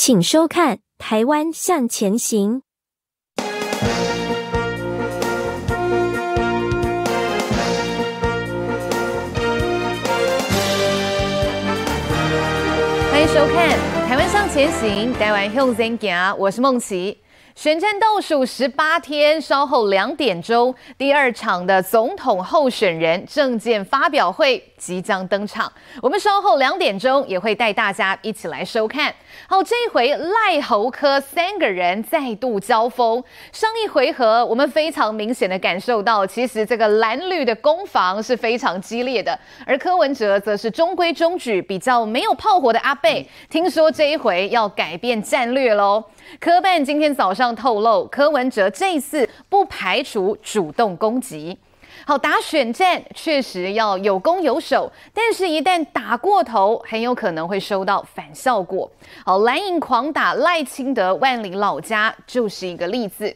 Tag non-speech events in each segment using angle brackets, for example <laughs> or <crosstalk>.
请收看《台湾向前行》。欢迎收看《台湾向前行》，台湾向前行，我是梦琪。选战倒数十八天，稍后两点钟，第二场的总统候选人证件发表会即将登场。我们稍后两点钟也会带大家一起来收看。好，这一回赖侯柯三个人再度交锋。上一回合，我们非常明显的感受到，其实这个蓝绿的攻防是非常激烈的，而柯文哲则是中规中矩，比较没有炮火的阿贝。听说这一回要改变战略喽。科办今天早上透露，柯文哲这次不排除主动攻击。好，打选战确实要有攻有守，但是，一旦打过头，很有可能会收到反效果。好，蓝营狂打赖清德万里老家，就是一个例子。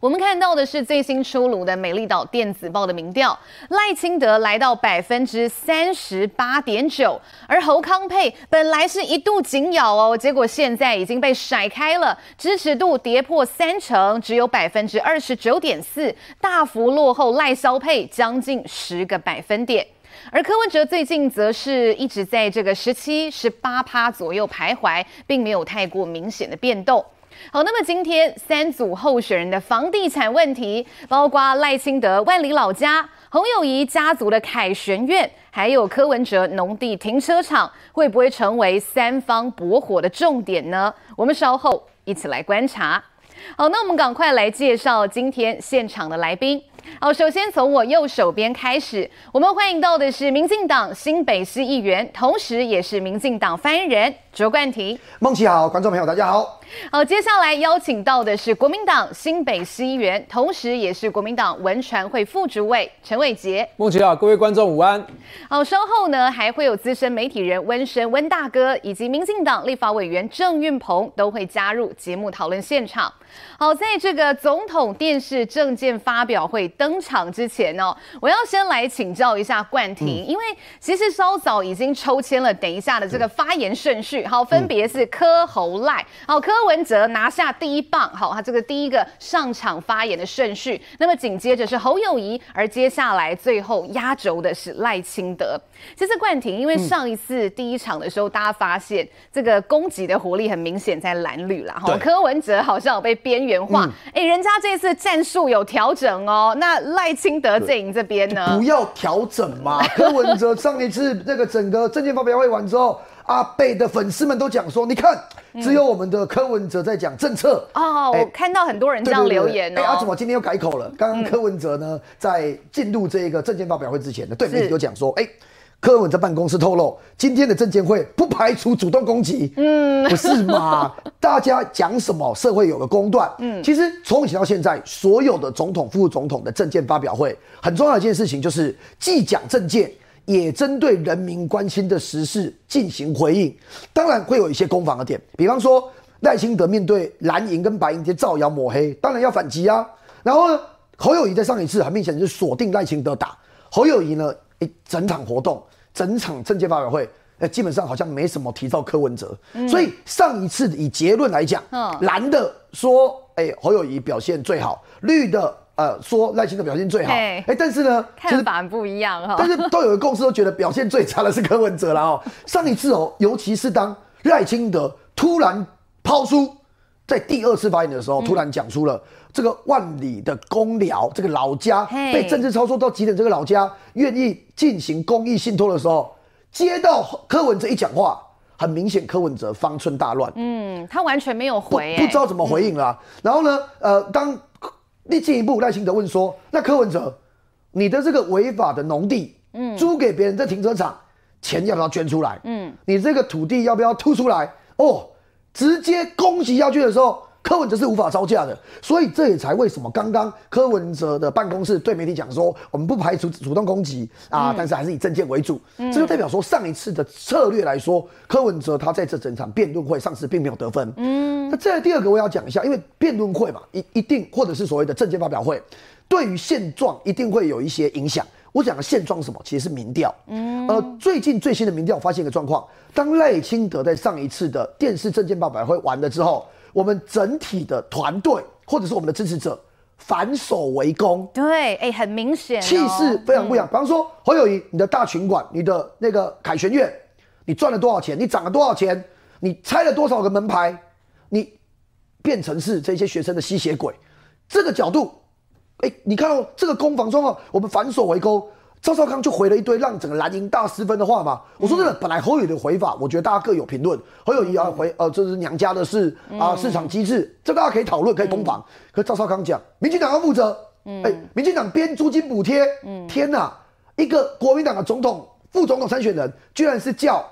我们看到的是最新出炉的美丽岛电子报的民调，赖清德来到百分之三十八点九，而侯康沛本来是一度紧咬哦，结果现在已经被甩开了，支持度跌破三成，只有百分之二十九点四，大幅落后赖萧配将近十个百分点。而柯文哲最近则是一直在这个十七、十八趴左右徘徊，并没有太过明显的变动。好，那么今天三组候选人的房地产问题，包括赖清德万里老家、洪友宜家族的凯旋苑，还有柯文哲农地停车场，会不会成为三方博火的重点呢？我们稍后一起来观察。好，那我们赶快来介绍今天现场的来宾。好，首先从我右手边开始，我们欢迎到的是民进党新北市议员，同时也是民进党发言人卓冠廷。孟琪好，观众朋友大家好。好，接下来邀请到的是国民党新北市议员，同时也是国民党文传会副主委陈伟杰。孟琪好，各位观众午安。好，稍后呢还会有资深媒体人温生温大哥，以及民进党立法委员郑运鹏都会加入节目讨论现场。好，在这个总统电视政见发表会登场之前呢、哦，我要先来请教一下冠廷，嗯、因为其实稍早已经抽签了，等一下的这个发言顺序，好，分别是柯侯赖，好，柯文哲拿下第一棒，好，他这个第一个上场发言的顺序，那么紧接着是侯友谊，而接下来最后压轴的是赖清德。其实冠廷，因为上一次第一场的时候，大家发现这个攻击的活力很明显在蓝绿啦，哈，柯文哲好像有被边缘化，哎、嗯。欸，人家这次战术有调整哦，那赖清德阵营这边呢？不要调整嘛，柯文哲上一次那个整个政见发表会完之后，阿贝的粉丝们都讲说，你看，只有我们的柯文哲在讲政策、嗯、哦，我看到很多人这样留言哦。哎，阿怎么今天又改口了？刚刚柯文哲呢，在进入这个政见发表会之前呢，对媒体就讲说，哎。柯文哲办公室透露，今天的证监会不排除主动攻击。嗯，不是嘛？<laughs> 大家讲什么，社会有个公断。嗯，其实从以前到现在，所有的总统、副总统的证件发表会，很重要的一件事情就是，既讲政见，也针对人民关心的时事进行回应。当然会有一些攻防的点，比方说赖清德面对蓝营跟白营这些造谣抹黑，当然要反击啊。然后呢，侯友宜在上一次很明显是锁定赖清德打，侯友宜呢？一整场活动，整场政界发表会，哎，基本上好像没什么提到柯文哲，嗯、所以上一次以结论来讲，嗯、蓝的说，哎，侯友宜表现最好，绿的呃说赖清德表现最好，哎嘿，但是呢，看法不一样哈，但是都有一个共识，都觉得表现最差的是柯文哲了哦。<laughs> 上一次哦，尤其是当赖清德突然抛出。在第二次发言的时候，突然讲出了这个万里的公寮，这个老家被政治操作到极点，这个老家愿意进行公益信托的时候，接到柯文哲一讲话，很明显柯文哲方寸大乱。嗯，他完全没有回，不知道怎么回应了、啊。然后呢，呃，当你进一步耐心的问说，那柯文哲，你的这个违法的农地，嗯，租给别人的停车场，钱要不要捐出来？嗯，你这个土地要不要吐出来？哦。直接攻击下去的时候，柯文哲是无法招架的，所以这也才为什么刚刚柯文哲的办公室对媒体讲说，我们不排除主动攻击啊，但是还是以政见为主。这就代表说，上一次的策略来说，柯文哲他在这整场辩论会上是并没有得分。嗯，那这第二个我要讲一下，因为辩论会嘛，一一定或者是所谓的政见发表会，对于现状一定会有一些影响。我讲的现状是什么？其实是民调。嗯，呃，最近最新的民调发现一个状况：当赖清德在上一次的电视政见发表会完了之后，我们整体的团队或者是我们的支持者反守为攻。对，哎，很明显、哦，气势非常不一样。嗯、比方说，侯友谊，你的大群馆，你的那个凯旋苑，你赚了多少钱？你涨了多少钱？你拆了多少个门牌？你变成是这些学生的吸血鬼？这个角度。哎，你看到这个攻防状况，我们反守为攻，赵少康就回了一堆让整个蓝营大失分的话嘛。我说真的，本来侯友的回法，我觉得大家各有评论。侯友宜要回，呃，这是娘家的事啊，市场机制，这大家可以讨论，可以攻防。可赵少康讲，民进党要负责。哎，民进党编租金补贴，天哪，一个国民党的总统、副总统参选人，居然是叫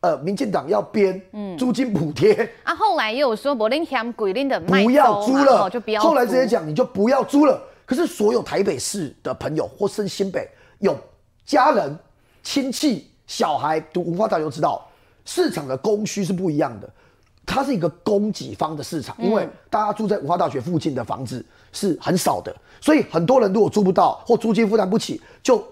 呃民进党要编租金补贴。啊，后来又有说，柏林乡规定的不要租了，就不要。后来直接讲，你就不要租了。可是，所有台北市的朋友或是新北有家人、亲戚、小孩读文化大学都知道，市场的供需是不一样的。它是一个供给方的市场，因为大家住在文化大学附近的房子是很少的，所以很多人如果租不到或租金负担不起，就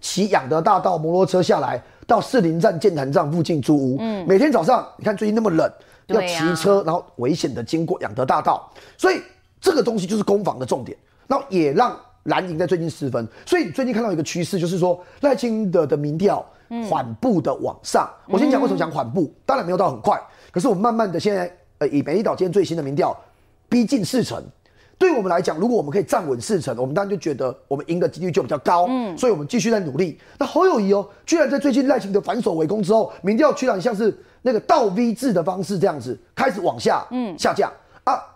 骑养德大道摩托车下来到士林站建潭站附近租屋。嗯，每天早上你看最近那么冷，要骑车，然后危险的经过养德大道，所以这个东西就是攻防的重点。那也让蓝营在最近失分，所以最近看到一个趋势，就是说赖清德的民调缓步的往上。嗯、我先讲为什么讲缓步，当然没有到很快，可是我们慢慢的现在，呃，以美丽岛今天最新的民调逼近四成，对我们来讲，如果我们可以站稳四成，我们当然就觉得我们赢的几率就比较高。嗯，所以我们继续在努力。那侯友谊哦，居然在最近赖清德反手围攻之后，民调居然像是那个倒 V 字的方式这样子开始往下，嗯，下降。啊，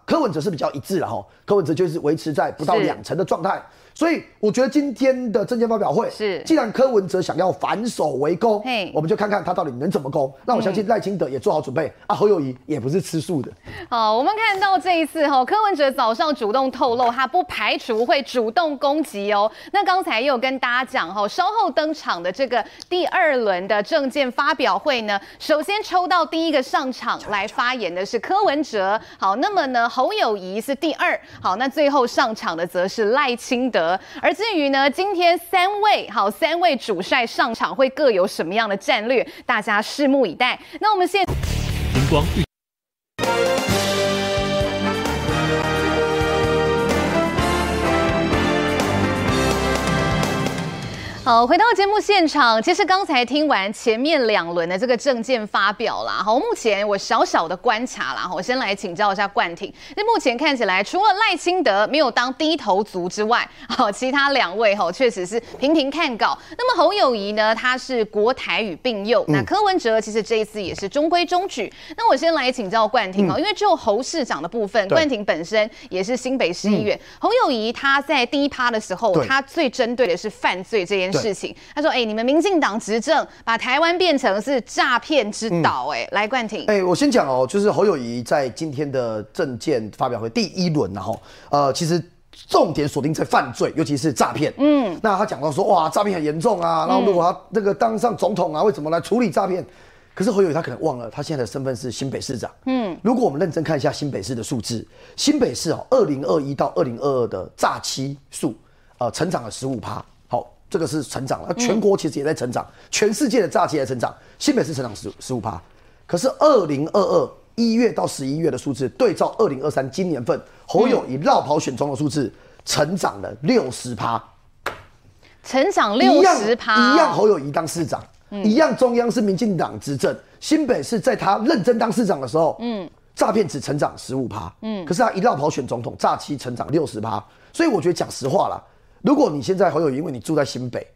柯文哲是比较一致了哈，柯文哲就是维持在不到两成的状态。所以我觉得今天的证件发表会是，既然柯文哲想要反手为攻，嘿，我们就看看他到底能怎么攻。那我相信赖清德也做好准备啊，侯友谊也不是吃素的。好，我们看到这一次哈，柯文哲早上主动透露，他不排除会主动攻击哦。那刚才也有跟大家讲哈，稍后登场的这个第二轮的证件发表会呢，首先抽到第一个上场来发言的是柯文哲。好，那么呢，侯友谊是第二。好，那最后上场的则是赖清德。而至于呢，今天三位好三位主帅上场会各有什么样的战略，大家拭目以待。那我们现荧光好，回到节目现场，其实刚才听完前面两轮的这个证件发表啦，好，目前我小小的观察啦，我先来请教一下冠廷。那目前看起来，除了赖清德没有当低头族之外，好，其他两位哈确实是频频看稿。那么侯友谊呢，他是国台语并用，那柯文哲其实这一次也是中规中矩。那我先来请教冠廷哦，因为就侯市长的部分，冠廷本身也是新北市议员，侯友谊他在第一趴的时候，他最针对的是犯罪这件事。情，他说：“哎、欸，你们民进党执政，把台湾变成是诈骗之岛。”哎，来冠廷。哎，我先讲哦，就是侯友宜在今天的政见发表会第一轮，然后呃，其实重点锁定在犯罪，尤其是诈骗。嗯，那他讲到说，哇，诈骗很严重啊，然后如果他那个当上总统啊，会怎么来处理诈骗？可是侯友宜他可能忘了，他现在的身份是新北市长。嗯，如果我们认真看一下新北市的数字，新北市哦，二零二一到二零二二的诈欺数，呃，成长了十五趴。这个是成长了，全国其实也在成长，嗯、全世界的诈欺也在成长，新北市成长十十五趴，可是二零二二一月到十一月的数字对照二零二三今年份侯友宜绕跑选中的数字，成长了六十趴，成长六十趴，一样侯友宜当市长，嗯、一样中央是民进党执政，新北市在他认真当市长的时候，嗯，诈骗只成长十五趴，嗯，可是他一绕跑选总统，诈欺成长六十趴，所以我觉得讲实话啦。如果你现在侯友宜，因为你住在新北，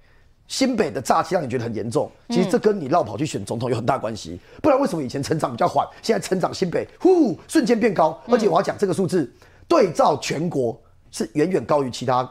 新北的诈欺让你觉得很严重，其实这跟你绕跑去选总统有很大关系。不然为什么以前成长比较缓，现在成长新北呼瞬间变高？而且我要讲这个数字，对照全国是远远高于其他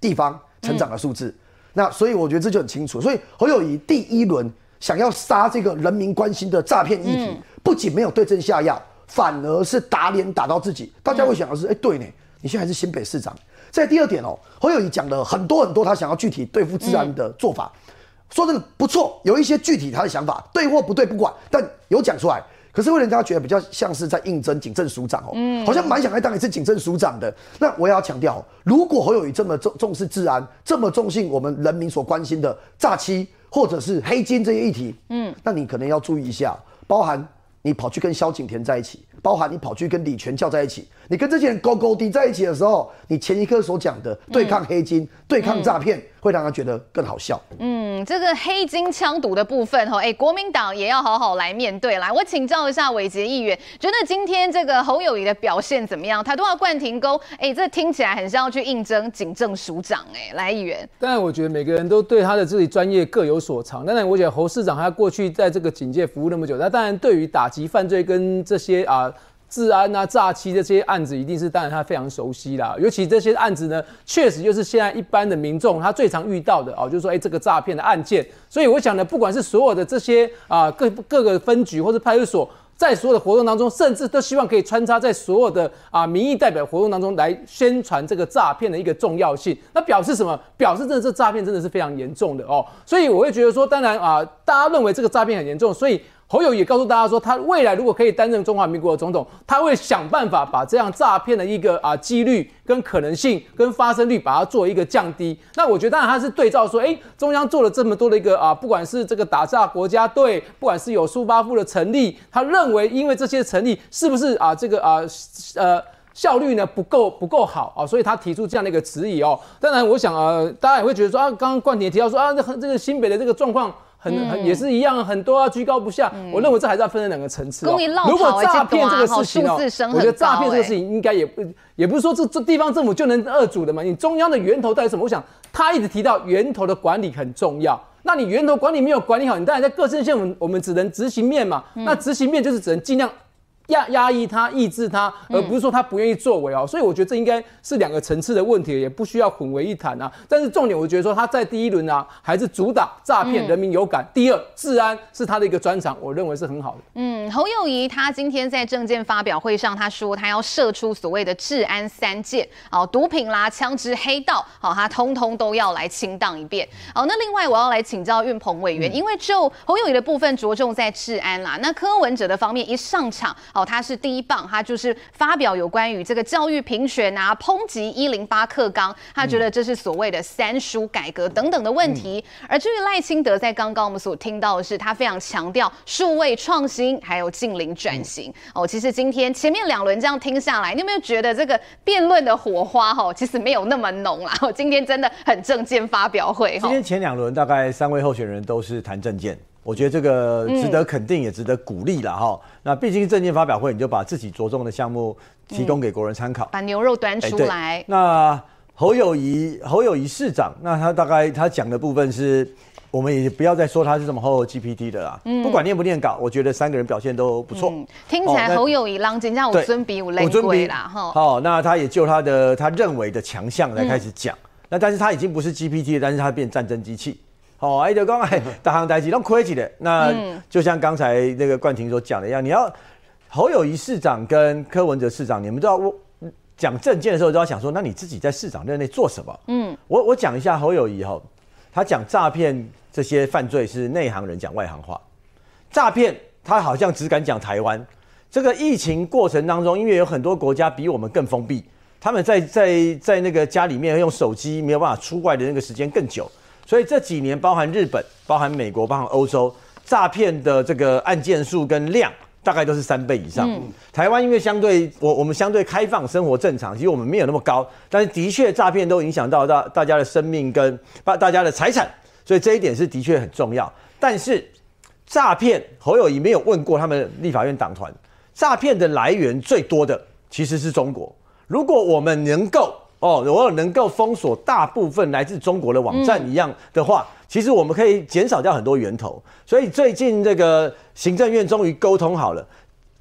地方成长的数字。那所以我觉得这就很清楚。所以侯友宜第一轮想要杀这个人民关心的诈骗议题，不仅没有对症下药，反而是打脸打到自己。大家会想的是，哎，对呢，你现在还是新北市长。在第二点哦，侯友宜讲了很多很多他想要具体对付治安的做法，嗯、说真的不错，有一些具体他的想法，对或不对不管，但有讲出来。可是会让人家觉得比较像是在应征警政署长哦，嗯，好像蛮想来当一次警政署长的。那我也要强调，如果侯友宜这么重重视治安，这么重视我们人民所关心的诈欺或者是黑金这些议题，嗯，那你可能要注意一下，包含你跑去跟萧景田在一起，包含你跑去跟李全教在一起，你跟这些人勾勾滴在一起的时候，你前一刻所讲的对抗黑金、嗯、对抗诈骗。嗯会让他觉得更好笑。嗯，这个黑金枪毒的部分，哈，哎，国民党也要好好来面对。来，我请教一下伟杰议员，觉得今天这个侯友谊的表现怎么样？他都要冠廷沟，哎，这听起来很像要去应征警政署长，哎，来，议员。当然，我觉得每个人都对他的自己专业各有所长。当然，我觉得侯市长他过去在这个警界服务那么久，那当然对于打击犯罪跟这些啊。治安啊，诈欺这些案子，一定是当然他非常熟悉啦。尤其这些案子呢，确实就是现在一般的民众他最常遇到的哦，就是说，哎，这个诈骗的案件。所以我想呢，不管是所有的这些啊各各个分局或者派出所，在所有的活动当中，甚至都希望可以穿插在所有的啊民意代表活动当中来宣传这个诈骗的一个重要性。那表示什么？表示真的这诈骗真的是非常严重的哦。所以我会觉得说，当然啊，大家认为这个诈骗很严重，所以。侯友也告诉大家说，他未来如果可以担任中华民国的总统，他会想办法把这样诈骗的一个啊几率跟可能性跟发生率，把它做一个降低。那我觉得当然他是对照说，哎，中央做了这么多的一个啊，不管是这个打诈国家队，不管是有苏巴夫的成立，他认为因为这些成立是不是啊这个啊呃效率呢不够不够好啊，所以他提出这样的一个质疑哦。当然，我想呃大家也会觉得说啊，刚刚冠廷提到说啊，这这个新北的这个状况。很很也是一样，很多啊，居高不下。嗯、我认为这还是要分成两个层次、哦。如果诈骗这个事情哦、喔，我觉得诈骗这个事情应该也不也不是说这这地方政府就能二主的嘛。你中央的源头到底什么？我想他一直提到源头的管理很重要。那你源头管理没有管理好，你当然在各县县我们我们只能执行面嘛。嗯、那执行面就是只能尽量。压压抑他，抑制他，而不是说他不愿意作为哦。所以我觉得这应该是两个层次的问题，也不需要混为一谈啊。但是重点，我觉得说他在第一轮啊，还是主打诈骗，人民有感。第二，治安是他的一个专长，我认为是很好的。嗯，侯友谊他今天在政见发表会上，他说他要射出所谓的治安三箭，好，毒品啦、枪支、黑道，好，他通通都要来清荡一遍。好，那另外我要来请教运鹏委员，因为就侯友谊的部分着重在治安啦，那柯文哲的方面一上场。哦，他是第一棒，他就是发表有关于这个教育评选啊，抨击一零八课纲，他觉得这是所谓的三书改革等等的问题。嗯、而至于赖清德，在刚刚我们所听到的是，他非常强调数位创新，还有近邻转型。嗯、哦，其实今天前面两轮这样听下来，你有没有觉得这个辩论的火花哈、哦，其实没有那么浓啦？今天真的很政见发表会。今天前两轮大概三位候选人都是谈政见。我觉得这个值得肯定，也值得鼓励了哈。嗯、那毕竟证件发表会，你就把自己着重的项目提供给国人参考，把牛肉端出来。欸、那侯友谊，侯友谊市长，那他大概他讲的部分是，我们也不要再说他是什么后 GPT 的啦。嗯、不管念不念稿，我觉得三个人表现都不错、嗯。听起来侯友宜让人家五尊比五雷贵啦哈。好，那他也就他的他认为的强项来开始讲。嗯、那但是他已经不是 GPT 了，但是他变战争机器。哦，哎，就刚哎，大行代志都亏起的。那就像刚才那个冠廷所讲的一样，你要侯友谊市长跟柯文哲市长，你们都要讲政见的时候都要想说，那你自己在市长任内做什么？嗯，我我讲一下侯友宜哈，他讲诈骗这些犯罪是内行人讲外行话，诈骗他好像只敢讲台湾。这个疫情过程当中，因为有很多国家比我们更封闭，他们在在在那个家里面用手机没有办法出外的那个时间更久。所以这几年，包含日本、包含美国、包含欧洲，诈骗的这个案件数跟量，大概都是三倍以上。嗯、台湾因为相对我我们相对开放，生活正常，其实我们没有那么高，但是的确诈骗都影响到大大家的生命跟大大家的财产，所以这一点是的确很重要。但是诈骗侯友宜没有问过他们立法院党团，诈骗的来源最多的其实是中国。如果我们能够哦，如果能够封锁大部分来自中国的网站一样的话，嗯、其实我们可以减少掉很多源头。所以最近这个行政院终于沟通好了，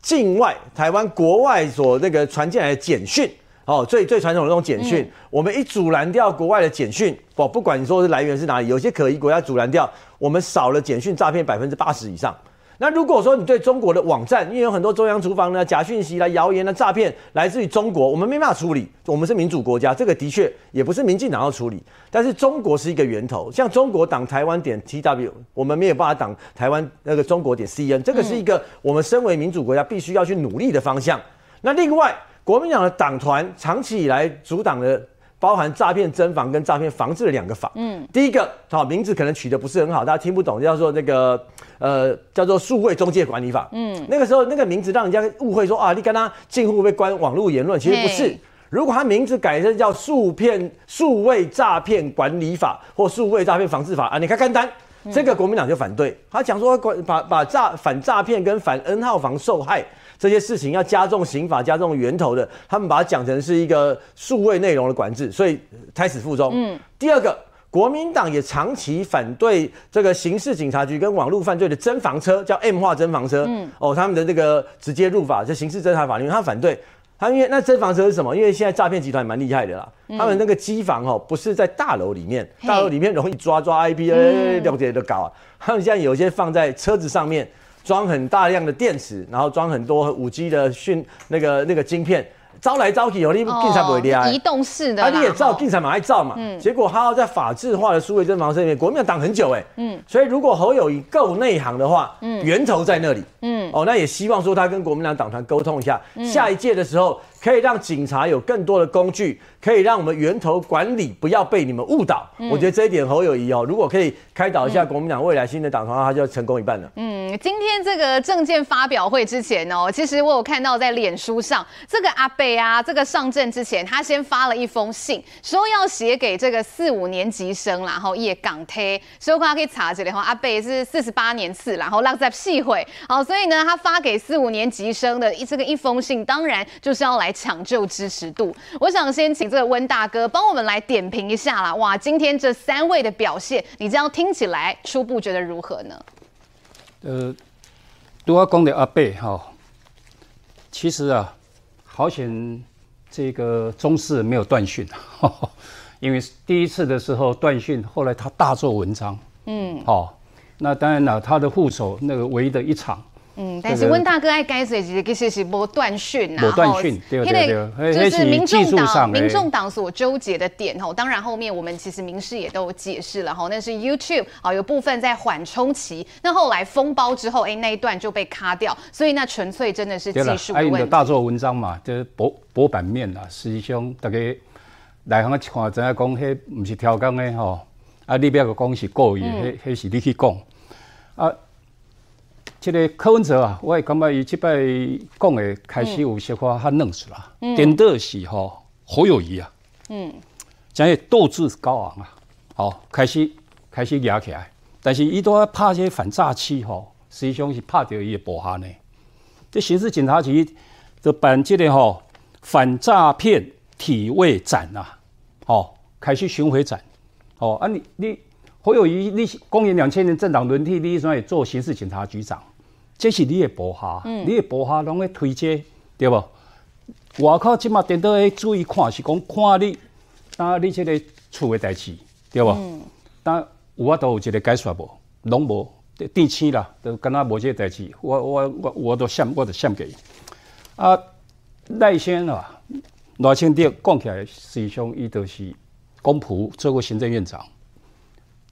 境外台湾国外所那个传进来的简讯，哦，最最传统的那种简讯，嗯、我们一阻拦掉国外的简讯，不不管你说是来源是哪里，有些可疑国家阻拦掉，我们少了简讯诈骗百分之八十以上。那如果说你对中国的网站，因为有很多中央厨房呢假讯息啦、谣言啦、诈骗来自于中国，我们没办法处理。我们是民主国家，这个的确也不是民进党要处理，但是中国是一个源头。像中国挡台湾点 TW，我们没有办法挡台湾那个中国点 CN，这个是一个我们身为民主国家必须要去努力的方向。那另外，国民党的党团长期以来阻挡的。包含诈骗侦防跟诈骗防治的两个法，嗯，第一个好名字可能取得不是很好，大家听不懂，叫做那个呃叫做数位中介管理法，嗯，那个时候那个名字让人家误会说啊，你跟他近乎被关网络言论，其实不是，如果他名字改成叫数骗数位诈骗管理法或数位诈骗防治法啊，你看看单，这个国民党就反对，他讲说管把把诈反诈骗跟反 N 号房受害。这些事情要加重刑法，加重源头的，他们把它讲成是一个数位内容的管制，所以胎死腹中。嗯，第二个，国民党也长期反对这个刑事警察局跟网络犯罪的侦防车，叫 M 化侦防车。嗯，哦，他们的这个直接入法，就刑事侦查法里面，他反对。他因为那侦防车是什么？因为现在诈骗集团蛮厉害的啦，嗯、他们那个机房哦，不是在大楼里面，大楼里面容易抓抓 IP，哎，了解的搞啊。他们现在有些放在车子上面。装很大量的电池，然后装很多五 G 的讯那个那个晶片，招来招去，哦你警察不会厉害，移动式的，啊，你也照警察嘛爱照嘛，嗯，结果他要在法制化的数位侦防车里面，国民党挡很久哎，嗯，所以如果侯友谊够内行的话，嗯，源头在那里，嗯，哦，那也希望说他跟国民党党团沟通一下，嗯，下一届的时候。可以让警察有更多的工具，可以让我们源头管理不要被你们误导。嗯、我觉得这一点侯友谊哦，如果可以开导一下国民党未来新的党团的话，他就成功一半了。嗯，今天这个政见发表会之前哦，其实我有看到在脸书上，这个阿贝啊，这个上阵之前，他先发了一封信，说要写给这个四五年级生，然后夜港推，所以大家可以查这里哈，阿贝是四十八年次，然后浪在细会。好，所以呢，他发给四五年级生的这个一封信，当然就是要来。抢救支持度，我想先请这个温大哥帮我们来点评一下啦。哇，今天这三位的表现，你这样听起来初步觉得如何呢？呃，对我讲的阿贝哈，其实啊，好险这个中视没有断讯，<laughs> 因为第一次的时候断讯，后来他大做文章，嗯，好，那当然了，他的副手那个唯一的一场。嗯，但是温大哥爱解释其实其实是无断讯呐，无断讯，对对对，就是民众党民众党所纠结的点吼，当然后面我们其实民事也都有解释了吼，那是 YouTube 啊有部分在缓冲期，那后来封包之后，哎那一段就被卡掉，所以那纯粹真的是技术问题。的大做文章嘛，就是博博版面啦，实际上大家内行一看，知影讲，迄不是挑工的吼，啊你不要讲是故意，迄迄是你去讲。啊。这个柯文哲啊，我也感觉伊即摆讲的开始有些话较嫩实啦，颠倒是吼侯友谊啊，嗯，讲个斗志高昂啊，好开始开始压起来，但是伊都要拍些反诈欺吼，实际上是拍着伊的部下呢。这刑事警察局就办即个吼反诈骗体位展啊，好开始巡回展，哦啊你你侯友谊你公元两千年政党轮替，你算也做刑事警察局长。这是你的部下，嗯、你的部下拢会推荐，对无？外口即马电脑会注意看，是讲看你，当你即个厝的代志，对不？嗯、但有法度有一个解说无，拢无，电器啦，都敢若无即个代志，我我我我都想，我都想给。啊，赖先啊，赖清德讲起来，实际上伊就是公仆做过行政院长。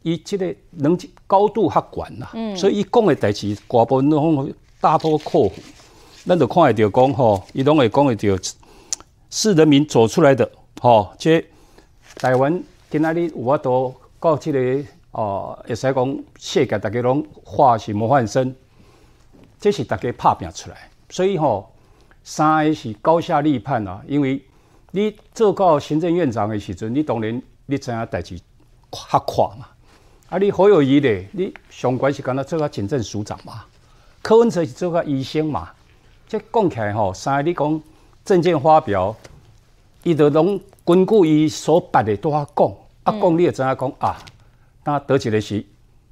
伊即个能力高度较悬啦，嗯、所以伊讲的代志，大部分拢大多克服。咱就看会到讲吼，伊拢会讲会到是人民走出来的吼。这台湾今仔日有法度到这个哦，会使讲世界大家拢化是模范生，这是大家拍拼出来。所以吼，三个是高下立判啊，因为你做到行政院长的时阵，你当然你知影代志较快嘛。啊！你好友谊咧，你上关是干那做个警政署长嘛？柯文哲是做个医生嘛？即讲起来吼，三个你讲证件发表，伊都拢根据伊所办的都啊讲，啊讲你也知影讲啊，那得起来是，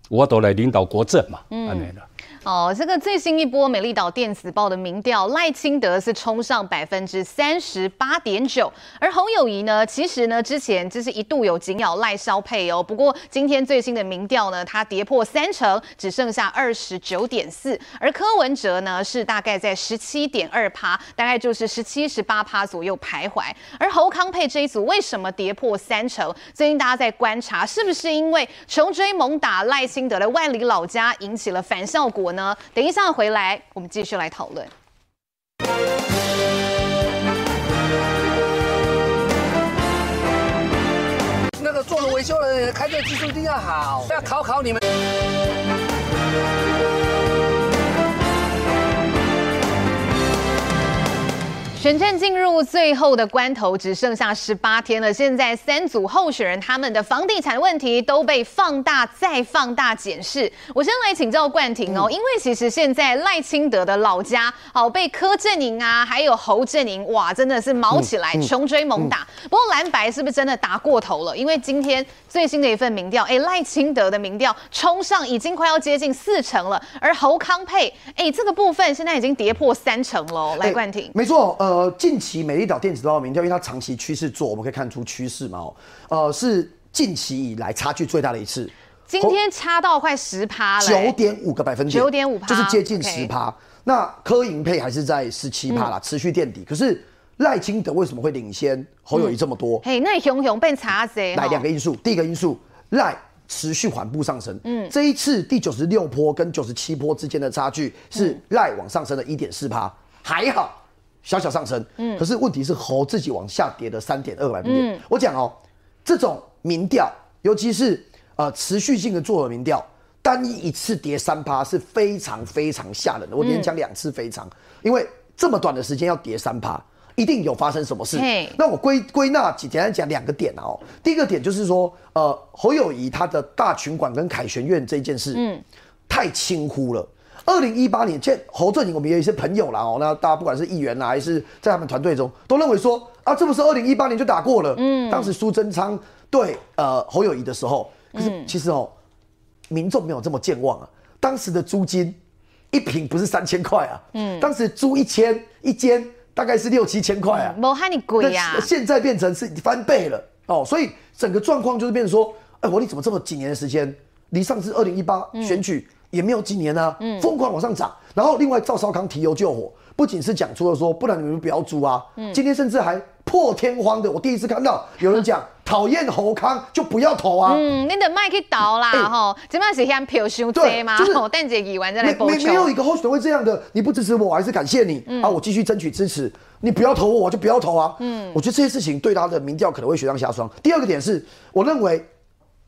我都来领导国政嘛，安尼啦。哦，这个最新一波美丽岛电子报的民调，赖清德是冲上百分之三十八点九，而侯友宜呢，其实呢之前就是一度有紧咬赖萧配哦，不过今天最新的民调呢，它跌破三成，只剩下二十九点四，而柯文哲呢是大概在十七点二趴，大概就是十七十八趴左右徘徊，而侯康配这一组为什么跌破三成？最近大家在观察，是不是因为穷追猛打赖清德的万里老家引起了反效果呢？等一下回来，我们继续来讨论。那个做了维修的人开这技术一定要好，要考考你们。选战进入最后的关头，只剩下十八天了。现在三组候选人他们的房地产问题都被放大再放大检视。我先来请教冠廷哦，因为其实现在赖清德的老家，好被柯阵营啊，还有侯阵营，哇，真的是毛起来，穷追猛打。不过蓝白是不是真的打过头了？因为今天最新的一份民调，哎，赖清德的民调冲上已经快要接近四成了，而侯康配，哎，这个部分现在已经跌破三成了。来，冠廷，没错，呃。呃，近期美丽岛电子报的民调，因为它长期趋势做，我们可以看出趋势嘛。哦，呃，是近期以来差距最大的一次。今天差到快十趴了，九点五个百分点，九点五趴，就是接近十趴。那柯银配还是在十七趴啦，持续垫底。可是赖清德为什么会领先侯友谊这么多？嘿、嗯，那熊熊被查谁？来两个因素，第一个因素赖持续缓步上升。嗯，这一次第九十六波跟九十七波之间的差距是赖往上升的一点四趴，还好。小小上升，嗯，可是问题是侯自己往下跌了三点二个百分点。嗯、我讲哦，这种民调，尤其是呃持续性的做的民调，单一一次跌三趴是非常非常吓人的。我连讲两次非常，嗯、因为这么短的时间要跌三趴，一定有发生什么事。那我归归纳简单讲两个点哦。第一个点就是说，呃，侯友谊他的大群馆跟凯旋院这件事，嗯，太轻忽了。二零一八年，现侯振营我们也有一些朋友啦哦，那大家不管是议员啦，还是在他们团队中，都认为说啊，这不是二零一八年就打过了。嗯，当时苏贞昌对呃侯友宜的时候，可是其实哦，民众没有这么健忘啊。当时的租金一平不是三千块啊，嗯，当时租一千一间大概是六七千块啊，没喊你贵呀。现在变成是翻倍了哦，所以整个状况就是变成说，哎，我你怎么这么几年的时间，离上次二零一八选举？也没有几年啊，疯狂往上涨。然后另外赵少康提油救火，不仅是讲出了说，不然你们不要租啊。今天甚至还破天荒的，我第一次看到有人讲讨厌侯康就不要投啊。嗯，你得麦去倒啦吼，这马是嫌票伤多吗？就是等这议完再来报仇。没没有一个候选人会这样的，你不支持我，我还是感谢你啊，我继续争取支持。你不要投我，我就不要投啊。嗯，我觉得这些事情对他的民调可能会雪上加霜。第二个点是，我认为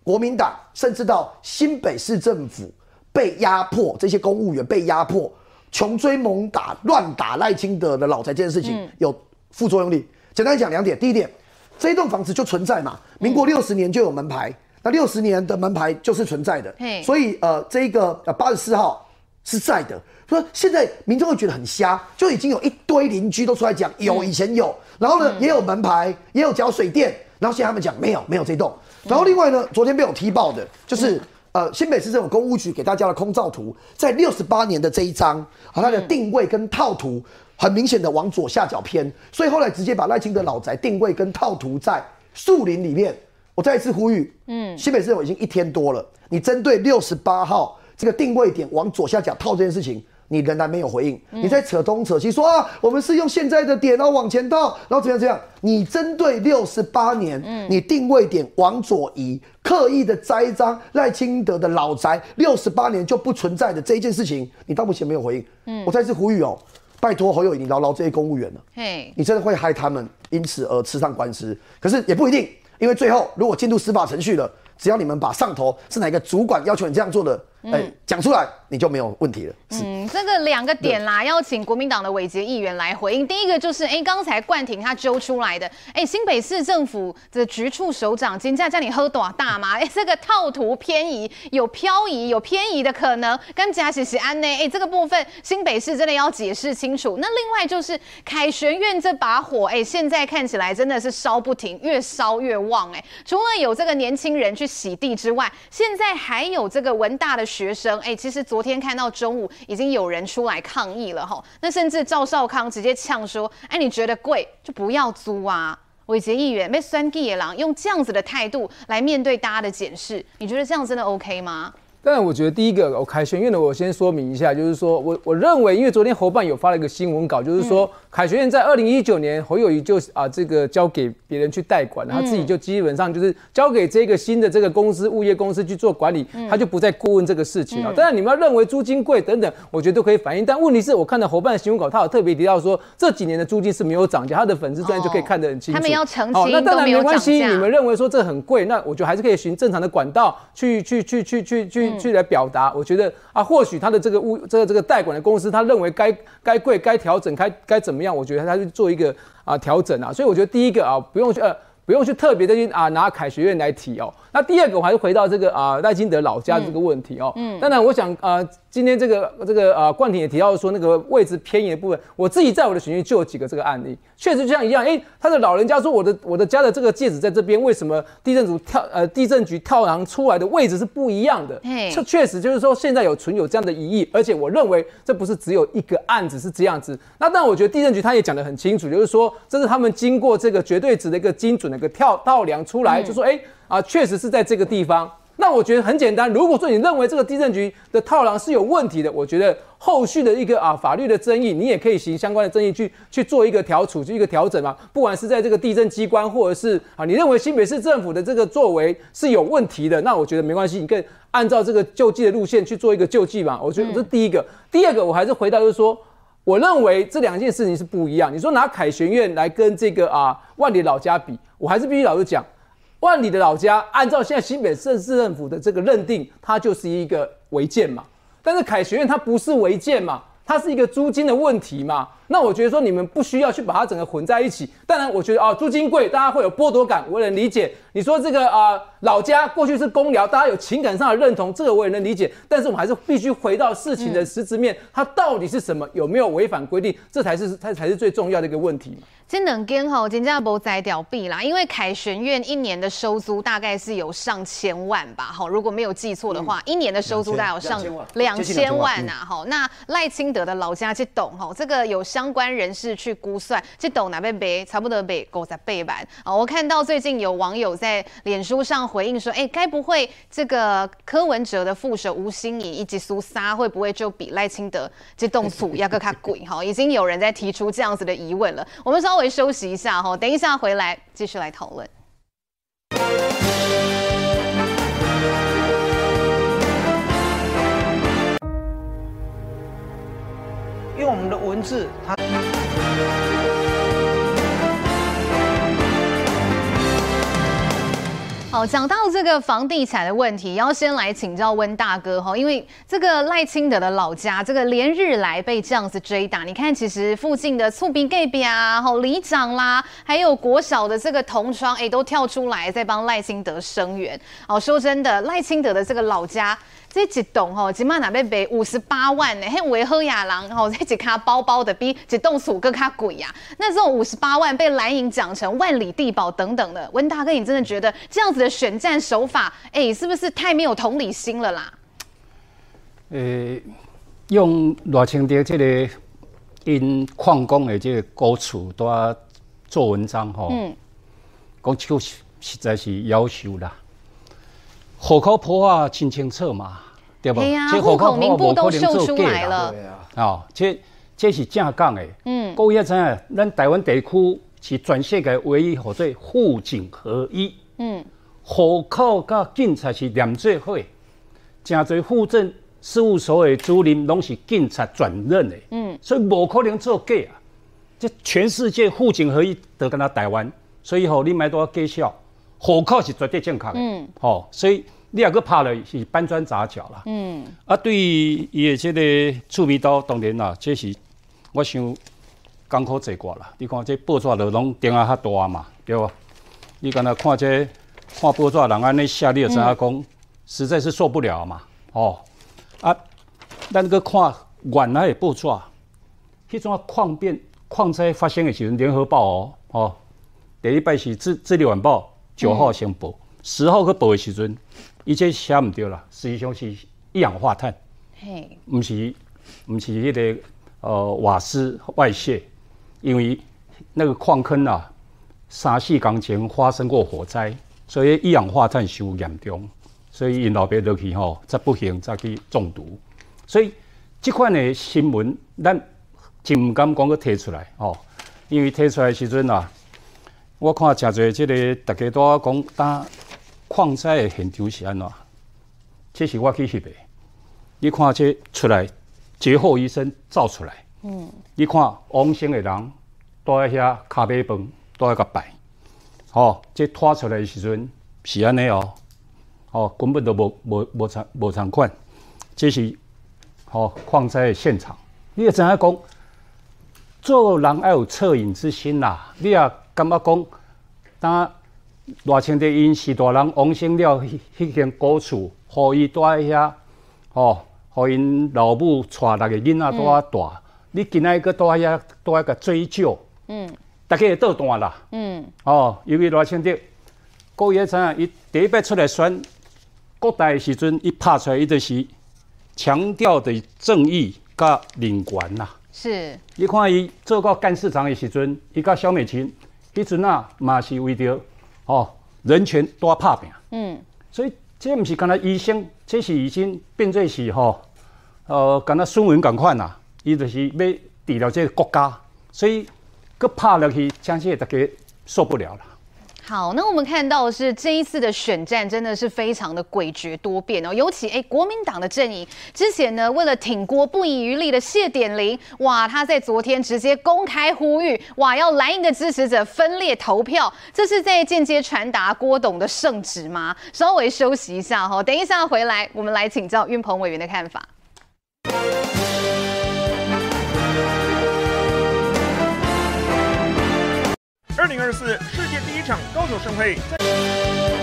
国民党甚至到新北市政府。被压迫，这些公务员被压迫，穷追猛打，乱打赖清德的老宅这件事情有副作用力。简单讲两点，第一点，这一栋房子就存在嘛，民国六十年就有门牌，那六十年的门牌就是存在的，所以呃，这一个呃八十四号是在的。说现在民众会觉得很瞎，就已经有一堆邻居都出来讲有，以前有，然后呢也有门牌，也有缴水电，然后现在他们讲没有，没有这栋。然后另外呢，昨天被我踢爆的就是。呃，新北市政府公务局给大家的空照图，在六十八年的这一张，它的定位跟套图很明显的往左下角偏，所以后来直接把赖清德老宅定位跟套图在树林里面。我再一次呼吁，嗯，新北市政府已经一天多了，你针对六十八号这个定位点往左下角套这件事情。你仍然没有回应，你在扯东扯西说啊，我们是用现在的点，然后往前倒，然后怎样怎样？你针对六十八年，你定位点往左移，刻意的栽赃赖清德的老宅，六十八年就不存在的这一件事情，你到目前没有回应。嗯，我再次呼吁哦，拜托侯友宜，你牢牢这些公务员了。嘿，你真的会害他们因此而吃上官司？可是也不一定，因为最后如果进入司法程序了，只要你们把上头是哪个主管要求你这样做的。哎，讲、欸、出来你就没有问题了。嗯，这个两个点啦，对要请国民党的伟杰议员来回应。第一个就是，哎、欸，刚才冠廷他揪出来的，哎、欸，新北市政府的局处首长金价叫你喝多大吗？哎、欸，这个套图偏移，有漂移，有偏移的可能，跟假喜喜安呢？哎、欸，这个部分新北市真的要解释清楚。那另外就是凯旋苑这把火，哎、欸，现在看起来真的是烧不停，越烧越旺。哎，除了有这个年轻人去洗地之外，现在还有这个文大的。学生，哎，其实昨天看到中午已经有人出来抗议了哈。那甚至赵少康直接呛说，哎，你觉得贵就不要租啊。伟杰议员被酸地野狼用这样子的态度来面对大家的检视，你觉得这样真的 OK 吗？当然，我觉得第一个，我凯旋院的，我先说明一下，就是说我我认为，因为昨天侯办有发了一个新闻稿，就是说凯旋院在二零一九年侯友谊就啊这个交给别人去代管，然后自己就基本上就是交给这个新的这个公司物业公司去做管理，他就不再过问这个事情了。当然，你们要认为租金贵等等，我觉得都可以反映。但问题是我看到侯办的新闻稿，他有特别提到说这几年的租金是没有涨价，他的粉丝专页就可以看得很清楚。他们要澄清，那当然没关系。你们认为说这很贵，那我觉得还是可以循正常的管道去去去去去去去去来表达。我觉得啊，或许他的这个物这个这个代管的公司，他认为该该贵该调整该该怎么样？我觉得他去做一个啊调整啊，所以我觉得第一个啊，不用去呃不用去特别的去啊拿凯学院来提哦。那第二个，我还是回到这个啊赖金德老家这个问题哦。嗯。当然，我想啊。今天这个这个啊，冠廷也提到说那个位置偏移的部分，我自己在我的选区就有几个这个案例，确实就像一样，哎，他的老人家说我的我的家的这个戒指在这边，为什么地震组跳呃地震局跳廊出来的位置是不一样的？哎，这确实就是说现在有存有这样的疑义，而且我认为这不是只有一个案子是这样子。那但我觉得地震局他也讲得很清楚，就是说这是他们经过这个绝对值的一个精准的一个跳套梁出来，就说哎啊，确实是在这个地方。那我觉得很简单，如果说你认为这个地震局的套廊是有问题的，我觉得后续的一个啊法律的争议，你也可以行相关的争议去去做一个调处，就一个调整嘛。不管是在这个地震机关，或者是啊你认为新北市政府的这个作为是有问题的，那我觉得没关系，你可以按照这个救济的路线去做一个救济嘛。我觉得这是第一个，第二个我还是回到就是说，我认为这两件事情是不一样。你说拿凯旋院来跟这个啊万里老家比，我还是必须老实讲。万里的老家，按照现在新北市政府的这个认定，它就是一个违建嘛。但是凯学院它不是违建嘛，它是一个租金的问题嘛。那我觉得说你们不需要去把它整个混在一起。当然，我觉得啊，租金贵，大家会有剥夺感，我能理解。你说这个啊、老家过去是公寮，大家有情感上的认同，这个我也能理解。但是我们还是必须回到事情的实质面，它到底是什么？有没有违反规定？这才是它才是最重要的一个问题嘛。这两间吼，真正无在掉币啦，因为凯旋院一年的收租大概是有上千万吧，吼，如果没有记错的话，嗯、一年的收租大概有上两千万呐，吼。那赖清德的老家这栋吼，这个有相关人士去估算，这栋哪边卖差不多卖五十八万啊。我看到最近有网友在脸书上回应说，哎，该不会这个柯文哲的副手吴欣盈以及苏莎会不会就比赖清德这栋厝要更加贵？哈，已经有人在提出这样子的疑问了。我们稍微休息一下哈，等一下回来继续来讨论。因为我们的文字它。好，讲到这个房地产的问题，要先来请教温大哥哈，因为这个赖清德的老家，这个连日来被这样子追打，你看其实附近的厝边隔壁啊，好里长啦，还有国小的这个同窗，哎，都跳出来在帮赖清德声援。哦，说真的，赖清德的这个老家。这一栋吼，起码那边卖五十八万呢，还维和亚郎吼，这几卡包包的比一栋厝更卡贵呀。那这种五十八万被蓝营讲成万里地堡等等的，温大哥，你真的觉得这样子的选战手法，哎、欸，是不是太没有同理心了啦？呃、欸，用罗清德这个因矿工的这个高处都要做文章吼，嗯，讲这个实在是夭寿啦。户口簿啊，清清楚嘛，对不？这户口名簿都秀出来了。哦，这这是正讲的。嗯。各位要知影，咱台湾地区是全世界唯一号做户警合一。嗯。户口甲警察是连做伙，真侪户政事务所的主任拢是警察转任的。嗯。所以无可能做假啊！这全世界户警合一都跟他台湾，所以吼你买多介绍。户口是绝对正确的，嗯，吼、哦，所以你也搁拍了是搬砖砸脚啦，嗯，啊，对于伊的即个厝边刀，当然啦，这是我想艰苦济寡啦。你看这报纸就拢钉啊较大嘛，对不？你敢若看这看报纸人安尼写，你就知影讲，实在是受不了嘛，哦，啊，咱搁看原来的报纸，迄种矿变矿灾发生的时阵，联合报哦，哦，第一摆是智智利晚报。九号先报，十号去报的时阵，伊这写唔对啦。实际上是一氧化碳，嘿，不是不是那个呃瓦斯外泄，因为那个矿坑啊，三四工前发生过火灾，所以一氧化碳伤严重，所以因老爸落去吼，才不行再去中毒。所以这款的新闻，咱真唔敢讲去提出来哦，因为提出来时阵啊，我看诚侪即个大家都讲，当矿灾的现场是安怎？这是我去翕的。你看这出来，劫后余生照出来。嗯。你看王姓的人，都在遐咖啡饭，都在个摆。哦，这拖出来的时阵是安尼哦。哦，根本都无无无长无长款。这是哦矿灾的现场。你也知影讲，做人要有恻隐之心啦。你也感觉讲，当偌清的因是大人王姓了，迄间古厝，互伊住在遐。吼，互因老母带六个囡仔多大，你今仔个多遐多一个追究，嗯，大家会倒断啦，嗯，哦，因为偌清德，各位知影，伊第一摆出来选国代的时阵，伊拍出来，伊就是强调的正义甲人权啦。是，你看伊做到干事长的时阵，伊甲萧美琴，迄阵啊嘛是为着吼人权多拍拼，嗯，所以。这毋是干那医生，这是已经变做是吼，呃，干那孙文共款呐，伊就是要治疗这个国家，所以佮拍落去，相信大家受不了了。好，那我们看到的是这一次的选战真的是非常的诡谲多变哦，尤其哎，国民党的阵营之前呢，为了挺郭不遗余力的谢点玲，哇，他在昨天直接公开呼吁，哇，要蓝营的支持者分裂投票，这是在间接传达郭董的圣旨吗？稍微休息一下哈，等一下回来，我们来请教运鹏委员的看法。二零二四世界第一场高手盛会。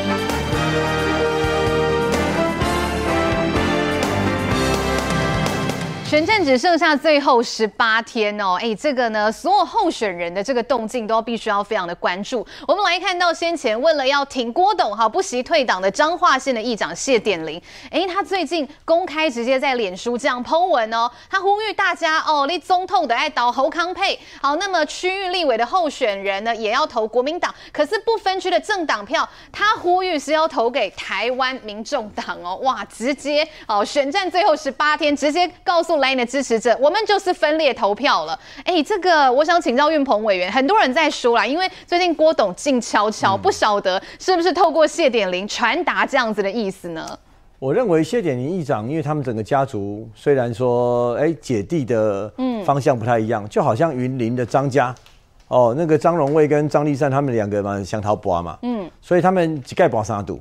选战只剩下最后十八天哦，哎，这个呢，所有候选人的这个动静都必须要非常的关注。我们来看到先前为了要挺郭董哈，不惜退党的彰化县的议长谢点玲，哎，他最近公开直接在脸书这样 po 文哦，他呼吁大家哦，立总统的爱倒侯康配。好，那么区域立委的候选人呢，也要投国民党，可是不分区的政党票，他呼吁是要投给台湾民众党哦，哇，直接哦，选战最后十八天，直接告诉。来的支持者，我们就是分裂投票了。哎，这个我想请教运鹏委员，很多人在说啦，因为最近郭董静悄悄，不晓得是不是透过谢点玲传达这样子的意思呢？我认为谢点玲议长，因为他们整个家族虽然说，哎，姐弟的方向不太一样，嗯、就好像云林的张家，哦，那个张荣卫跟张立善他们两个嘛，想逃博嘛，嗯，所以他们一概拔三赌。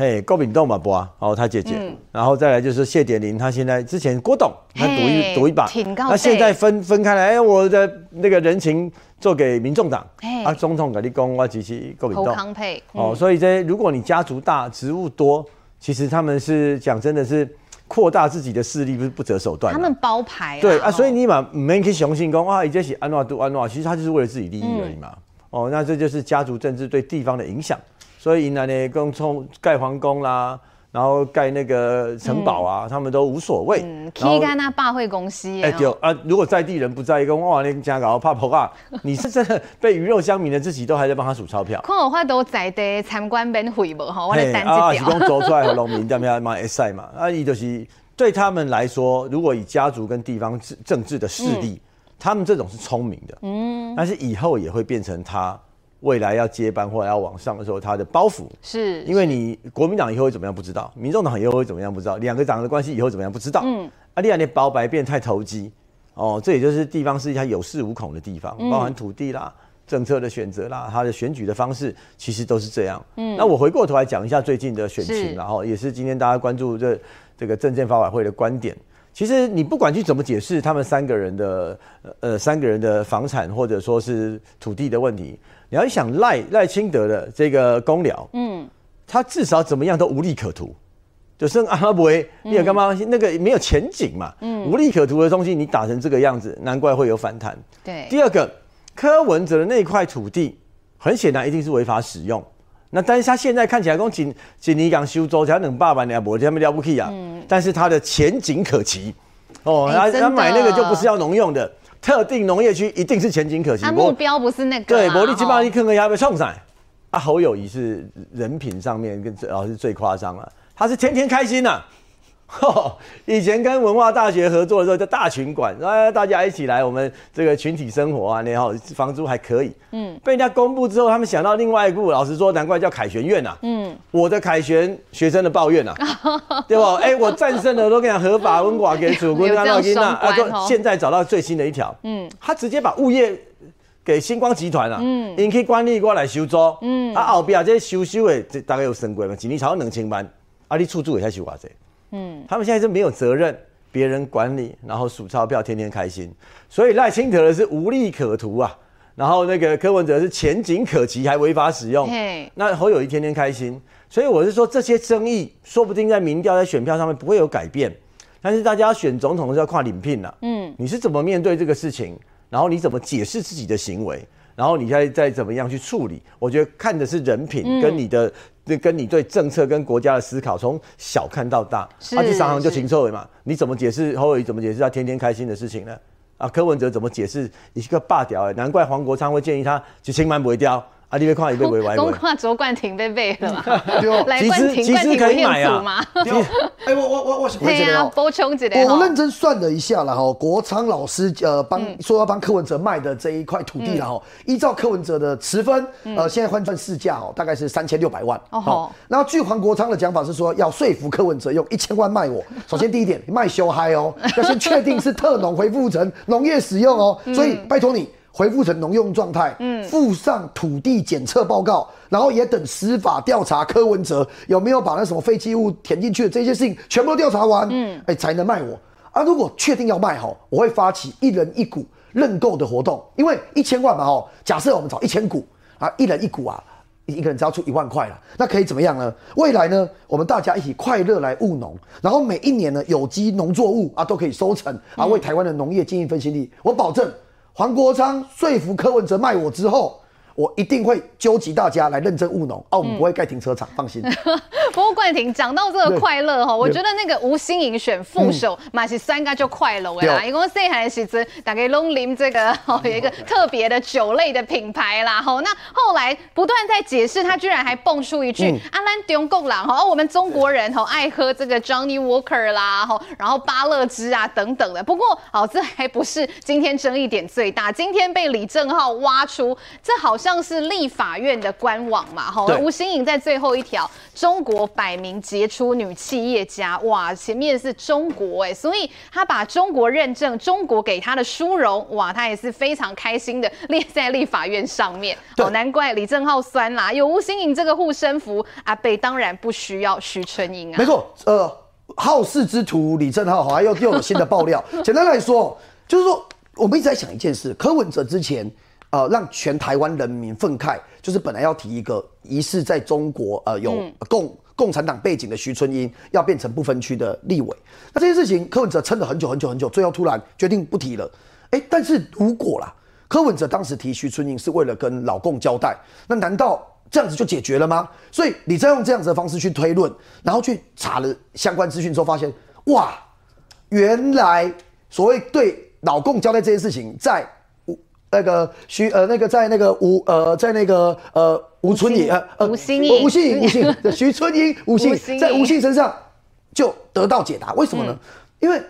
嘿，郭炳栋嘛，不啊，哦，他姐姐，嗯、然后再来就是谢点玲，他现在之前郭董他赌一赌一把，那现在分分开来，哎，我的那个人情做给民众党，啊，总统给你讲，我支持郭炳栋，康配，嗯、哦，所以这如果你家族大，职务多，其实他们是讲真的是扩大自己的势力，不是不择手段，他们包牌、啊，对啊，所以你嘛没去相信讲哇，一直是安诺都安诺，其实他就是为了自己利益而已嘛，嗯、哦，那这就是家族政治对地方的影响。所以，云南呢，刚从盖皇宫啦，然后盖那个城堡啊，嗯、他们都无所谓。嗯，可以跟他霸会公司。哎，对啊，如果在地人不在意，讲哇，你家搞怕破啊，你是真的被鱼肉乡民的自己都还在帮他数钞票。看我话都在地参观免费不？哈，我来单啊，是讲走出来和农民这样嘛，会赛嘛。啊，伊就是对他们来说，如果以家族跟地方政政治的势力，嗯、他们这种是聪明的。嗯，但是以后也会变成他。未来要接班或者要往上的时候，他的包袱是，因为你国民党以后会怎么样不知道，民众党以后会怎么样不知道，两个党的关系以后怎么样不知道。嗯，啊，另外，你包白变太投机，哦，这也就是地方是一家有恃无恐的地方，包含土地啦、政策的选择啦、他的选举的方式，其实都是这样。嗯，那我回过头来讲一下最近的选情，然后也是今天大家关注这这个证券发委会的观点。其实你不管去怎么解释他们三个人的呃三个人的房产或者说是土地的问题。你要想赖赖清德的这个公寮，嗯，他至少怎么样都无利可图，就是阿拉伯，你有干嘛？那个没有前景嘛，嗯，无利可图的东西你打成这个样子，难怪会有反弹。对，第二个柯文哲的那块土地，很显然一定是违法使用，那但是他现在看起来讲锦锦尼港修州才两百万两，不他们了不起啊。嗯。但是他的前景可期。哦，他、欸、他买那个就不是要农用的，特定农业区一定是前景可期。他目标不是那个、啊。对，伯利基巴利克克要不要冲上？啊，侯友谊是人品上面跟老师最夸张了，他是天天开心呐、啊。<laughs> 以前跟文化大学合作的时候，叫大群馆，哎，大家一起来，我们这个群体生活啊，然后房租还可以。嗯，被人家公布之后，他们想到另外一部，老实说，难怪叫凯旋院呐。嗯，我的凯旋，学生的抱怨呐，<laughs> 对吧？哎，我战胜了，都跟你讲合法温寡给主公啊，老金啊，说现在找到最新的一条，嗯，他直接把物业给星光集团啊，嗯，引起管理过来收租，嗯，啊后边这收收的，这大概有升过嘛，一年超过两千万，啊，你出租也才收偌济。嗯，他们现在是没有责任，别人管理，然后数钞票，天天开心。所以赖清德的是无利可图啊，然后那个柯文哲是前景可期，还违法使用。那侯友宜天天开心。所以我是说，这些争议说不定在民调、在选票上面不会有改变，但是大家要选总统的时候要跨领聘了。嗯，你是怎么面对这个事情？然后你怎么解释自己的行为？然后你再再怎么样去处理？我觉得看的是人品跟你的。嗯跟你对政策跟国家的思考，从小看到大，他去商行就停车位嘛？你怎么解释侯伟怎么解释他天天开心的事情呢？啊，柯文哲怎么解释一个霸屌？哎，难怪黄国昌会建议他去清满不会掉。啊！你别看一被围歪，公看卓冠廷被背了嘛？来冠廷，冠廷可以买啊！哎，我我我我对呀，补充一点。我认真算了一下了哈，国昌老师呃帮说要帮柯文哲卖的这一块土地了哈，依照柯文哲的持分，呃，现在换算市价哦，大概是三千六百万。哦，那据黄国昌的讲法是说，要说服柯文哲用一千万卖我。<laughs> 首先第一点，卖修嗨哦，要先确定是特农恢复成农业使用哦，<laughs> 所以拜托你。恢复成农用状态，嗯，附上土地检测报告，然后也等司法调查柯文哲有没有把那什么废弃物填进去的这些事情全部都调查完，嗯，哎、欸，才能卖我啊。如果确定要卖吼，我会发起一人一股认购的活动，因为一千万嘛哈，假设我们找一千股啊，一人一股啊，一个人只要出一万块了，那可以怎么样呢？未来呢，我们大家一起快乐来务农，然后每一年呢，有机农作物啊都可以收成啊，为台湾的农业尽一份心力，我保证。黄国昌说服柯文哲卖我之后。我一定会纠集大家来认真务农啊！我们不会盖停车场，放心。<laughs> 不过冠廷讲到这个快乐哈，我觉得那个吴新颖选副手马是三个就快乐啦，因为细汉时阵大概龙林这个 <laughs> 有一个特别的酒类的品牌啦哈。那后来不断在解释，他居然还蹦出一句：“阿兰中国人哈，我们中国人吼爱喝这个 Johnny Walker 啦，然后巴乐汁啊等等的。”不过哦，这还不是今天争议点最大。今天被李正浩挖出，这好像。像是立法院的官网嘛，哈，吴欣颖在最后一条，中国百名杰出女企业家，哇，前面是中国哎，所以他把中国认证，中国给他的殊荣，哇，他也是非常开心的列在立法院上面，哦，难怪李正浩酸啦，有吴欣颖这个护身符，阿北当然不需要徐春英啊，没错，呃，好事之徒李正浩好像又又有新的爆料，<laughs> 简单来说，就是说我们一直在想一件事，柯文哲之前。呃，让全台湾人民愤慨，就是本来要提一个疑似在中国呃有共共产党背景的徐春英要变成不分区的立委，那这件事情柯文哲撑了很久很久很久，最后突然决定不提了。哎，但是如果啦，柯文哲当时提徐春英是为了跟老共交代，那难道这样子就解决了吗？所以你再用这样子的方式去推论，然后去查了相关资讯之后，发现哇，原来所谓对老共交代这件事情在。那个徐呃，那个在那个吴呃，在那个呃吴春颖呃呃吴欣吴欣吴欣的徐春英吴欣在吴欣身上就得到解答，为什么呢？嗯、因为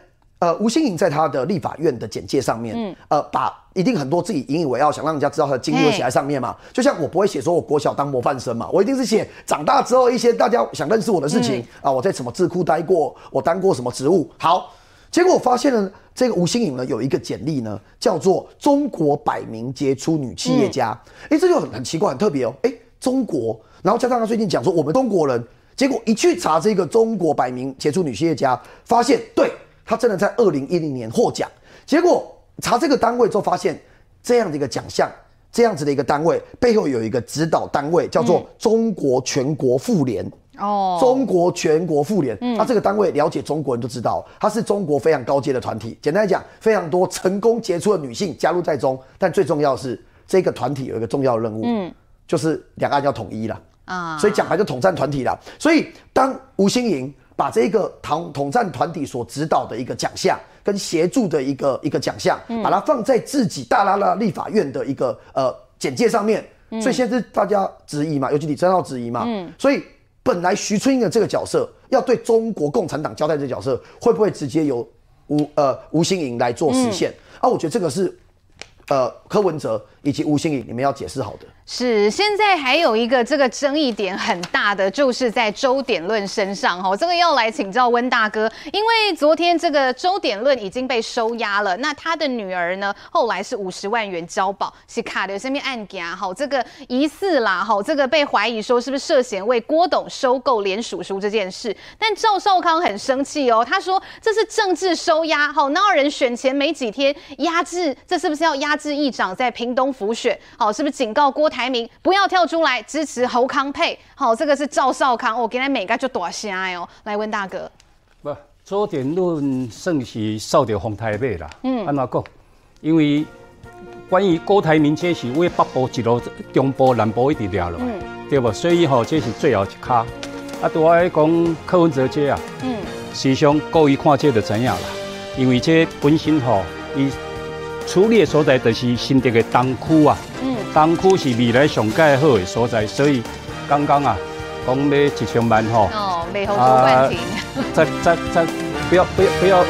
呃吴欣颖在他的立法院的简介上面，嗯、呃把一定很多自己引以为傲，想让人家知道他的经历都写在上面嘛。就像我不会写说我国小当模范生嘛，我一定是写长大之后一些大家想认识我的事情啊、嗯。呃，我在什么智库待过，我当过什么职务。好，结果我发现了。这个吴新颖呢，有一个简历呢，叫做“中国百名杰出女企业家”。哎、嗯，这就很很奇怪，很特别哦。哎，中国，然后加上他最近讲说我们中国人，结果一去查这个“中国百名杰出女企业家”，发现对他真的在二零一零年获奖。结果查这个单位之后，发现这样的一个奖项，这样子的一个单位背后有一个指导单位，叫做中国全国妇联。哦，中国全国妇联，他这个单位了解中国人都知道，它是中国非常高阶的团体。简单来讲，非常多成功杰出的女性加入在中，但最重要的是这个团体有一个重要的任务，嗯，就是两岸要统一了。啊，所以讲白就统战团体了。所以当吴欣盈把这个统统战团体所指导的一个奖项跟协助的一个一个奖项，把它放在自己大拉拉立法院的一个呃简介上面，所以现在是大家质疑嘛，尤其李正浩质疑嘛，嗯。所以本来徐春英的这个角色要对中国共产党交代这个角色，会不会直接由吴呃吴新颖来做实现？啊，我觉得这个是。呃，柯文哲以及吴欣颖，你们要解释好的。是，现在还有一个这个争议点很大的，就是在周典论身上哈。这个要来请教温大哥，因为昨天这个周典论已经被收押了，那他的女儿呢，后来是五十万元交保，是卡的身边案件哈。这个疑似啦哈，这个被怀疑说是不是涉嫌为郭董收购联署书这件事，但赵少康很生气哦，他说这是政治收押，好，哪有人选前没几天压制，这是不是要压制议长在屏东辅选？好，是不是警告郭台？铭不要跳出来支持侯康配，好，这个是赵少康，我给他每个就大声哦。来问大哥，不，周典论算是扫到风台尾啦。嗯，安怎讲？因为关于郭台铭，这是为北部一路、中部、南部一直抓了，嗯，对不？所以吼，这是最后一卡。啊，对我来讲，柯文哲这啊，嗯，实际上各位看这就知影啦。因为这本身吼，伊处理的所在就是新竹的东区啊。东区是未来上盖好的所在，所以刚刚啊，讲要一千万吼，哦，美好多冠军，再再再不要不要不要